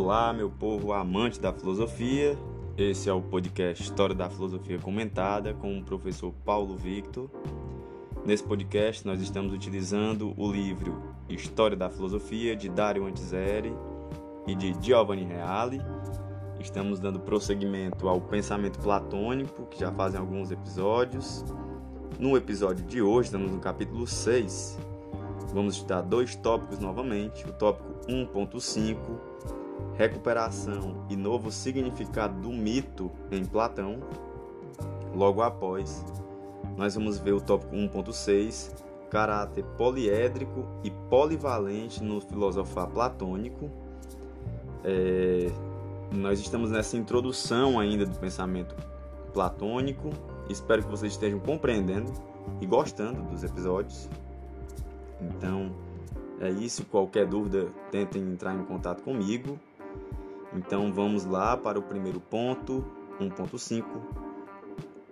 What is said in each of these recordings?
Olá, meu povo amante da filosofia. Esse é o podcast História da Filosofia Comentada com o professor Paulo Victor. Nesse podcast, nós estamos utilizando o livro História da Filosofia de Dario Antiseri e de Giovanni Reale. Estamos dando prosseguimento ao pensamento platônico, que já fazem alguns episódios. No episódio de hoje, estamos no capítulo 6. Vamos estudar dois tópicos novamente: o tópico 1.5 recuperação e novo significado do mito em Platão. Logo após, nós vamos ver o tópico 1.6, caráter poliédrico e polivalente no filosofar platônico. É, nós estamos nessa introdução ainda do pensamento platônico. Espero que vocês estejam compreendendo e gostando dos episódios. Então, é isso. Qualquer dúvida, tentem entrar em contato comigo. Então vamos lá para o primeiro ponto, 1.5.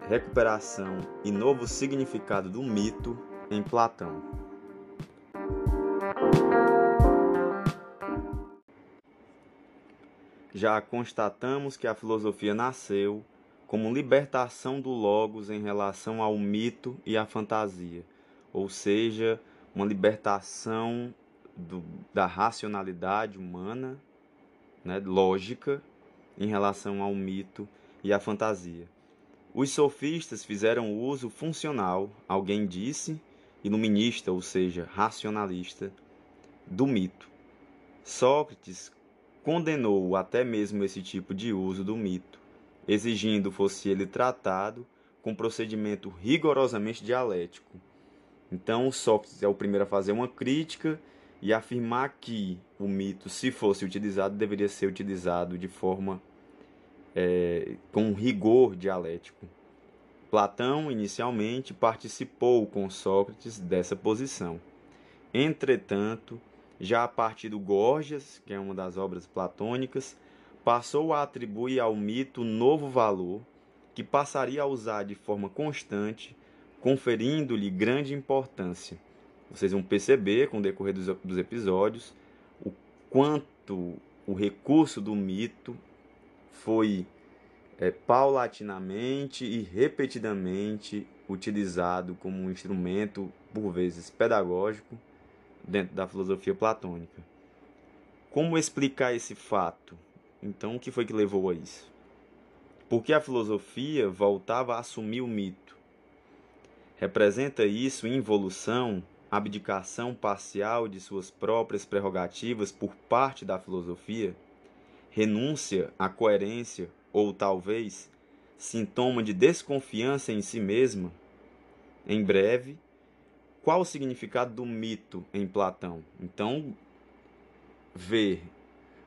Recuperação e novo significado do mito em Platão. Já constatamos que a filosofia nasceu como libertação do logos em relação ao mito e à fantasia, ou seja, uma libertação do, da racionalidade humana né, lógica em relação ao mito e à fantasia. Os sofistas fizeram uso funcional, alguém disse, iluminista, ou seja, racionalista, do mito. Sócrates condenou até mesmo esse tipo de uso do mito, exigindo fosse ele tratado com procedimento rigorosamente dialético. Então, Sócrates é o primeiro a fazer uma crítica e afirmar que o mito, se fosse utilizado, deveria ser utilizado de forma é, com rigor dialético. Platão, inicialmente, participou com Sócrates dessa posição. Entretanto, já a partir do Gorgias, que é uma das obras platônicas, passou a atribuir ao mito novo valor que passaria a usar de forma constante, conferindo-lhe grande importância. Vocês vão perceber com o decorrer dos, dos episódios o quanto o recurso do mito foi é, paulatinamente e repetidamente utilizado como um instrumento, por vezes pedagógico, dentro da filosofia platônica. Como explicar esse fato? Então, o que foi que levou a isso? Porque a filosofia voltava a assumir o mito. Representa isso involução abdicação parcial de suas próprias prerrogativas por parte da filosofia, renúncia à coerência ou talvez sintoma de desconfiança em si mesma? Em breve, qual o significado do mito em Platão? Então, ver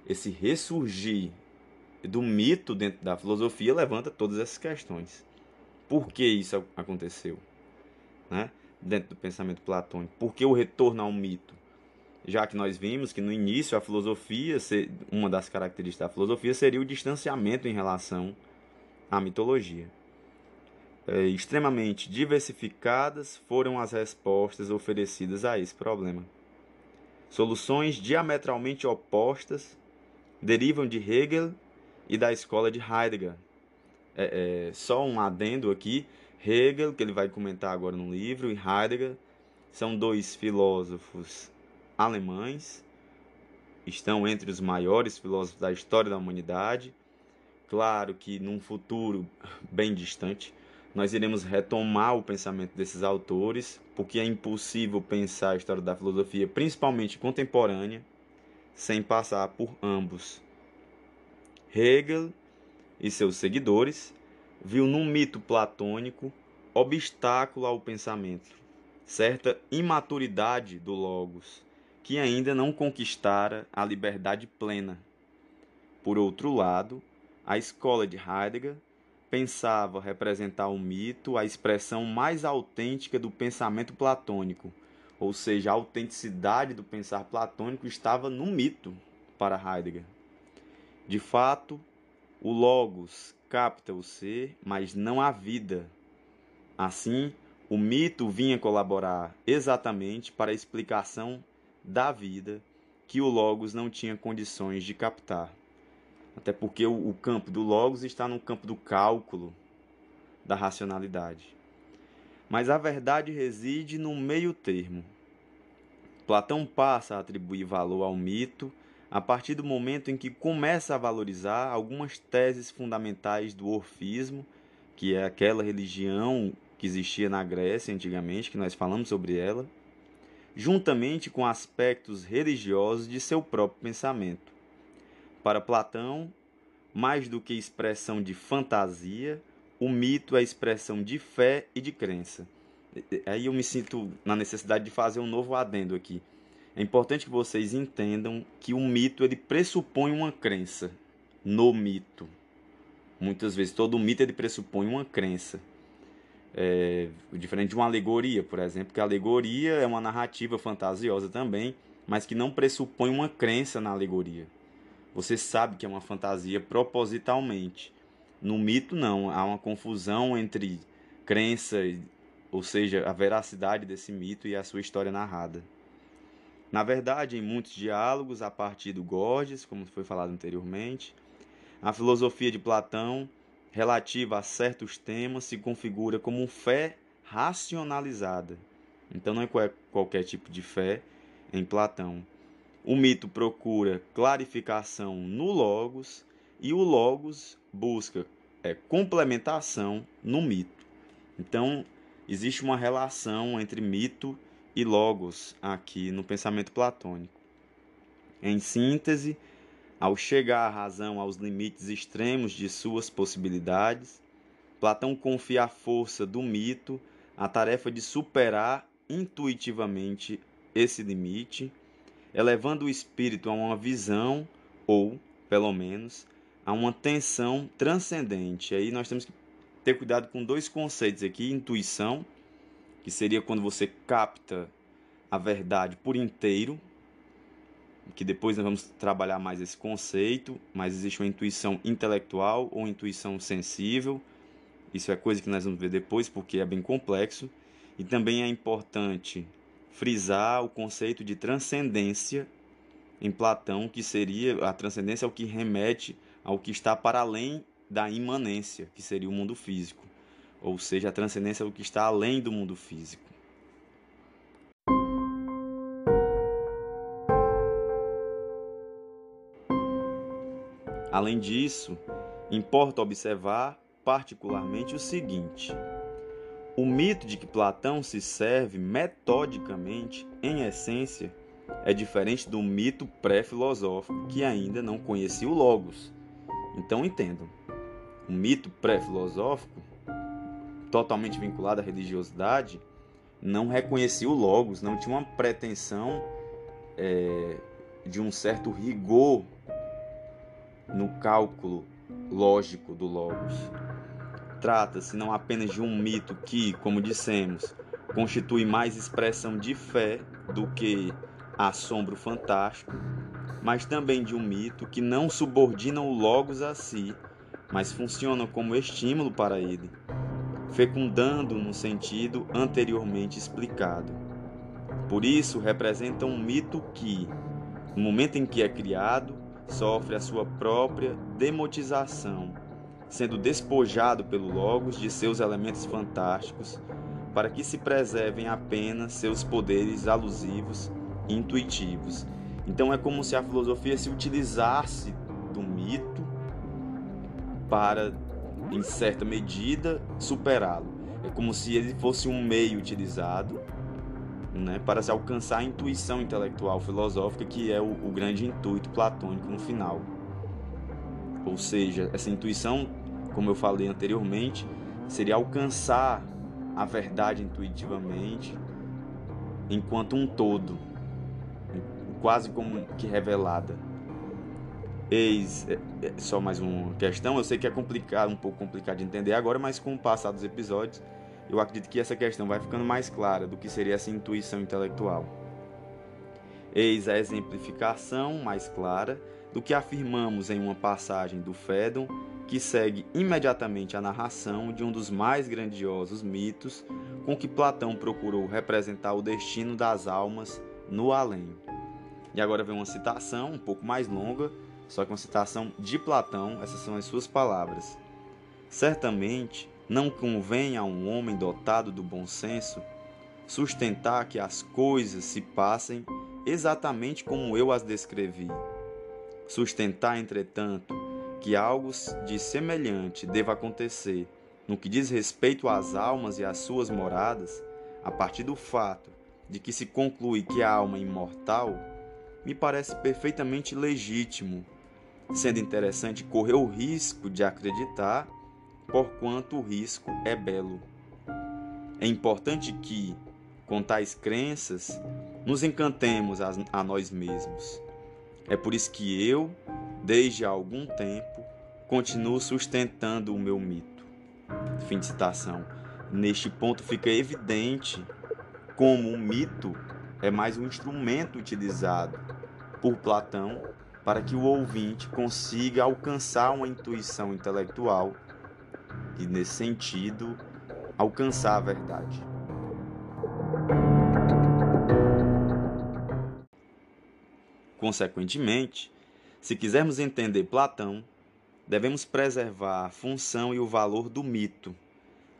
esse ressurgir do mito dentro da filosofia levanta todas essas questões. Por que isso aconteceu? Né? Dentro do pensamento platônico. Por que o retorno ao mito? Já que nós vimos que no início a filosofia, uma das características da filosofia seria o distanciamento em relação à mitologia. É, extremamente diversificadas foram as respostas oferecidas a esse problema. Soluções diametralmente opostas derivam de Hegel e da escola de Heidegger. É, é, só um adendo aqui: Hegel, que ele vai comentar agora no livro, e Heidegger são dois filósofos alemães, estão entre os maiores filósofos da história da humanidade. Claro que num futuro bem distante nós iremos retomar o pensamento desses autores, porque é impossível pensar a história da filosofia, principalmente contemporânea, sem passar por ambos. Hegel e seus seguidores viu no mito platônico obstáculo ao pensamento, certa imaturidade do Logos, que ainda não conquistara a liberdade plena. Por outro lado, a escola de Heidegger pensava representar o mito a expressão mais autêntica do pensamento platônico, ou seja, a autenticidade do pensar platônico estava no mito para Heidegger. De fato, o Logos capta o ser, mas não a vida. Assim, o mito vinha colaborar exatamente para a explicação da vida que o Logos não tinha condições de captar. Até porque o, campo do logos está no campo do cálculo, da racionalidade. Mas a verdade reside no meio termo. Platão passa a atribuir valor ao mito a partir do momento em que começa a valorizar algumas teses fundamentais do orfismo, que é aquela religião que existia na Grécia antigamente, que nós falamos sobre ela, juntamente com aspectos religiosos de seu próprio pensamento. Para Platão, mais do que expressão de fantasia, o mito é expressão de fé e de crença. Aí eu me sinto na necessidade de fazer um novo adendo aqui. É importante que vocês entendam que o mito ele pressupõe uma crença no mito. Muitas vezes todo mito ele pressupõe uma crença. É, diferente de uma alegoria, por exemplo, que a alegoria é uma narrativa fantasiosa também, mas que não pressupõe uma crença na alegoria. Você sabe que é uma fantasia propositalmente. No mito, não. Há uma confusão entre crença, ou seja, a veracidade desse mito e a sua história narrada. Na verdade, em muitos diálogos, a partir do Gorgias, como foi falado anteriormente, a filosofia de Platão relativa a certos temas se configura como fé racionalizada. Então não é qualquer tipo de fé em Platão. O mito procura clarificação no logos e o logos busca é, complementação no mito. Então existe uma relação entre mito e logos aqui no pensamento platônico. Em síntese, ao chegar a razão aos limites extremos de suas possibilidades, Platão confia à força do mito a tarefa de superar intuitivamente esse limite, elevando o espírito a uma visão, ou, pelo menos, a uma tensão transcendente. Aí nós temos que ter cuidado com dois conceitos aqui: intuição, que seria quando você capta a verdade por inteiro, que depois nós vamos trabalhar mais esse conceito, mas existe uma intuição intelectual ou intuição sensível. Isso é coisa que nós vamos ver depois porque é bem complexo. E também é importante frisar o conceito de transcendência em Platão, que seria a transcendência ao que remete ao que está para além da imanência, que seria o mundo físico. Ou seja, a transcendência é o que está além do mundo físico. Além disso, importa observar particularmente o seguinte: o mito de que Platão se serve metodicamente, em essência, é diferente do mito pré-filosófico que ainda não conhecia o Logos. Então entendam: o mito pré-filosófico, totalmente vinculado à religiosidade, não reconhecia o Logos, não tinha uma pretensão é, de um certo rigor no cálculo lógico do Logos. Trata-se não apenas de um mito que, como dissemos, constitui mais expressão de fé do que assombro fantástico, mas também de um mito que não subordina o Logos a si, mas funciona como estímulo para ele, fecundando no sentido anteriormente explicado. Por isso, representa um mito que, no momento em que é criado, sofre a sua própria demotização, sendo despojado pelo Logos de seus elementos fantásticos, para que se preservem apenas seus poderes alusivos e intuitivos. Então é como se a filosofia se utilizasse do mito para, em certa medida, superá-lo. É como se ele fosse um meio utilizado né, para se alcançar a intuição intelectual filosófica, que é o, o grande intuito platônico no final. Ou seja, essa intuição, como eu falei anteriormente, seria alcançar a verdade intuitivamente enquanto um todo, quase como que revelada. Eis é, é só mais uma questão. Eu sei que é complicado, um pouco complicado de entender agora, mas com o passar dos episódios eu acredito que essa questão vai ficando mais clara do que seria essa intuição intelectual. Eis a exemplificação mais clara do que afirmamos em uma passagem do Fédon que segue imediatamente a narração de um dos mais grandiosos mitos com que Platão procurou representar o destino das almas no além. E agora vem uma citação um pouco mais longa, só uma citação de Platão, essas são as suas palavras. Certamente não convém a um homem dotado do bom senso sustentar que as coisas se passem exatamente como eu as descrevi. Sustentar, entretanto, que algo de semelhante deva acontecer no que diz respeito às almas e às suas moradas, a partir do fato de que se conclui que a alma é imortal, me parece perfeitamente legítimo, sendo interessante correr o risco de acreditar, porquanto o risco é belo. É importante que, com tais crenças, nos encantemos a, a nós mesmos. É por isso que eu, desde há algum tempo, continuo sustentando o meu mito. Fim de citação. Neste ponto fica evidente como o mito é mais um instrumento utilizado por Platão para que o ouvinte consiga alcançar uma intuição intelectual e, nesse sentido, alcançar a verdade. Consequentemente, se quisermos entender Platão, devemos preservar a função e o valor do mito,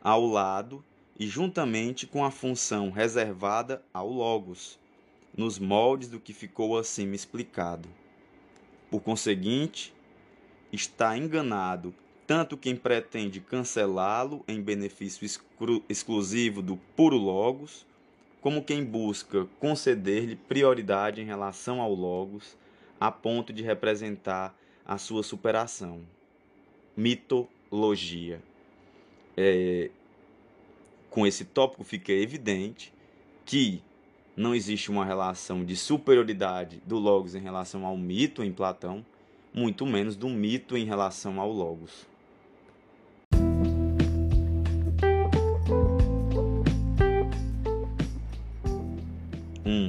ao lado e juntamente com a função reservada ao Logos, nos moldes do que ficou acima explicado. Por conseguinte, está enganado tanto quem pretende cancelá-lo em benefício exclu exclusivo do puro Logos, como quem busca conceder-lhe prioridade em relação ao Logos, a ponto de representar a sua superação. Mitologia. É, com esse tópico fica evidente que não existe uma relação de superioridade do Logos em relação ao mito em Platão, muito menos do mito em relação ao Logos.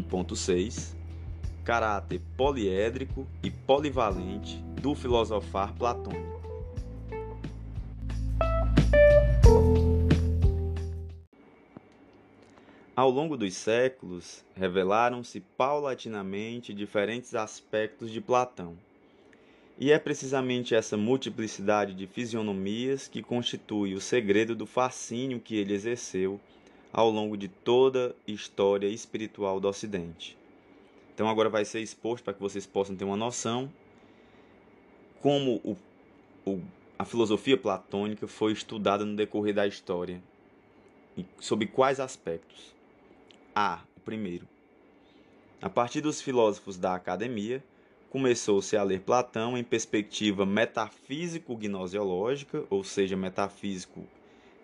Ponto seis caráter poliédrico e polivalente do filosofar platônico. Ao longo dos séculos, revelaram-se paulatinamente diferentes aspectos de Platão. E é precisamente essa multiplicidade de fisionomias que constitui o segredo do fascínio que ele exerceu ao longo de toda a história espiritual do Ocidente. Então agora vai ser exposto para que vocês possam ter uma noção como o, o, a filosofia platônica foi estudada no decorrer da história e sob quais aspectos. A. O primeiro. A partir dos filósofos da academia, começou-se a ler Platão em perspectiva metafísico-gnosiológica, ou seja, metafísico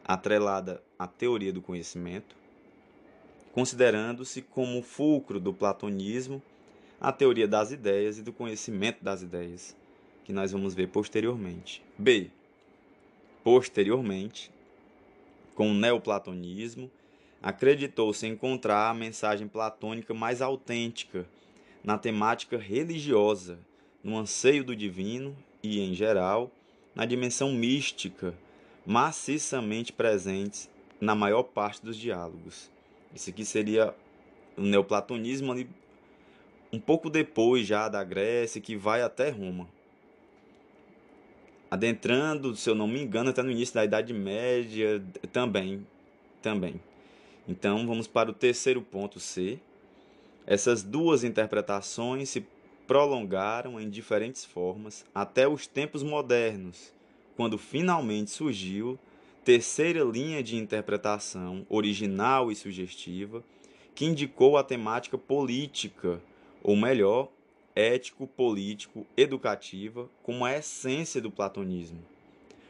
atrelada à teoria do conhecimento, considerando-se como fulcro do platonismo a teoria das ideias e do conhecimento das ideias, que nós vamos ver posteriormente. B. Posteriormente, com o neoplatonismo, acreditou-se encontrar a mensagem platônica mais autêntica na temática religiosa, no anseio do divino e, em geral, na dimensão mística, maciçamente presentes na maior parte dos diálogos. Isso aqui seria o neoplatonismo ali um pouco depois já da Grécia, que vai até Roma. Adentrando, se eu não me engano, até no início da Idade Média também, também. Então vamos para o terceiro ponto C. Essas duas interpretações se prolongaram em diferentes formas até os tempos modernos, quando finalmente surgiu terceira linha de interpretação original e sugestiva que indicou a temática política, ou melhor, ético-político-educativa, como a essência do platonismo.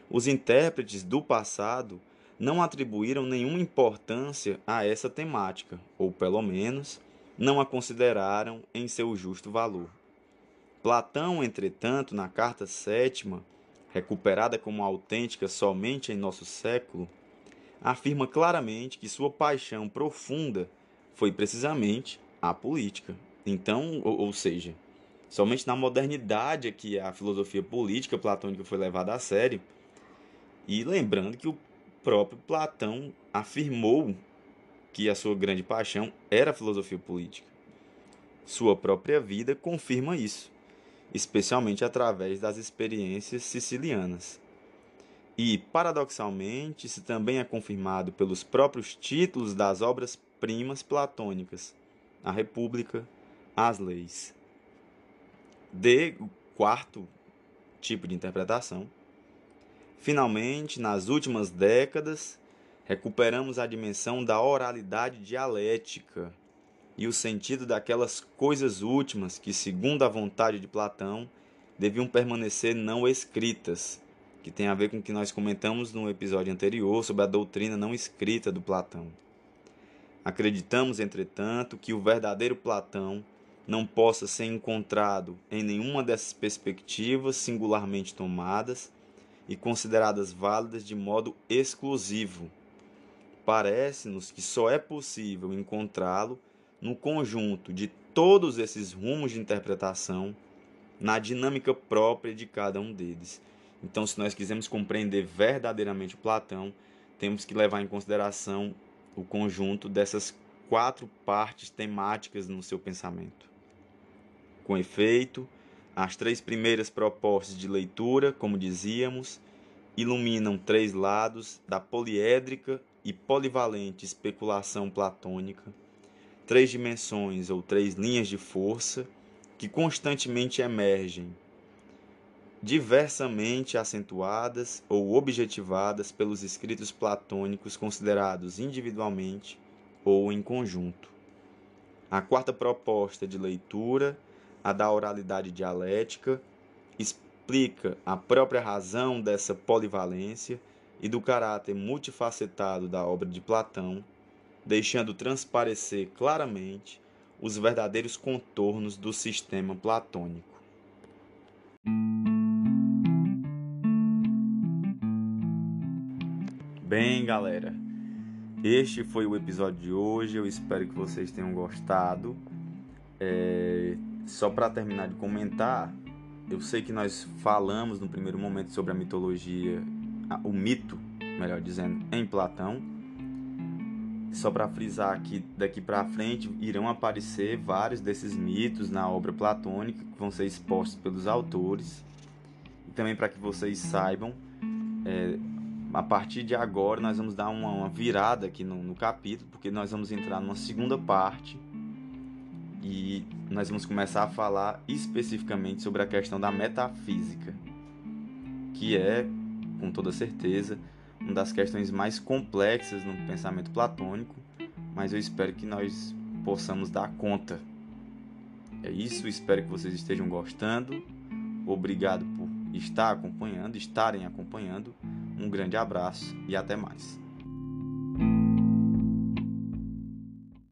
Os intérpretes do passado não atribuíram nenhuma importância a essa temática, ou pelo menos não a consideraram em seu justo valor. Platão, entretanto, na carta sétima, recuperada como autêntica somente em nosso século, afirma claramente que sua paixão profunda foi precisamente a política. Então, ou, ou seja, somente na modernidade é que a filosofia política platônica foi levada a sério. E lembrando que o próprio Platão afirmou que a sua grande paixão era a filosofia política. Sua própria vida confirma isso. especialmente através das experiências sicilianas. E, paradoxalmente, isso também é confirmado pelos próprios títulos das obras-primas platônicas, a República, as Leis. D, quarto tipo de interpretação. Finalmente, nas últimas décadas, recuperamos a dimensão da oralidade dialética e o sentido daquelas coisas últimas que, segundo a vontade de Platão, deviam permanecer não escritas, que tem a ver com o que nós comentamos no episódio anterior sobre a doutrina não escrita do Platão. Acreditamos, entretanto, que o verdadeiro Platão não possa ser encontrado em nenhuma dessas perspectivas singularmente tomadas e consideradas válidas de modo exclusivo. Parece-nos que só é possível encontrá-lo no conjunto de todos esses rumos de interpretação, na dinâmica própria de cada um deles. Então, se nós quisermos compreender verdadeiramente Platão, temos que levar em consideração o conjunto dessas quatro partes temáticas no seu pensamento. Com efeito, as três primeiras propostas de leitura, como dizíamos, iluminam três lados da poliédrica e polivalente especulação platônica três dimensões ou três linhas de força que constantemente emergem, diversamente acentuadas ou objetivadas pelos escritos platônicos considerados individualmente ou em conjunto. A quarta proposta de leitura, a da oralidade dialética, explica a própria razão dessa polivalência e do caráter multifacetado da obra de Platão deixando transparecer claramente os verdadeiros contornos do sistema platônico. Bem, galera, este foi o episódio de hoje. Eu espero que vocês tenham gostado. É... Só para terminar de comentar, eu sei que nós falamos no primeiro momento sobre a mitologia, o mito, melhor dizendo, em Platão só para frisar aqui, daqui para frente irão aparecer vários desses mitos na obra platônica que vão ser expostos pelos autores. E também para que vocês saibam, é, a partir de agora nós vamos dar uma, uma virada aqui no, no, capítulo, porque nós vamos entrar numa segunda parte e nós vamos começar a falar especificamente sobre a questão da metafísica, que é, com toda certeza, uma das questões mais complexas no pensamento platônico, mas eu espero que nós possamos dar conta. É isso, espero que vocês estejam gostando. Obrigado por estar acompanhando, estarem acompanhando. Um grande abraço e até mais.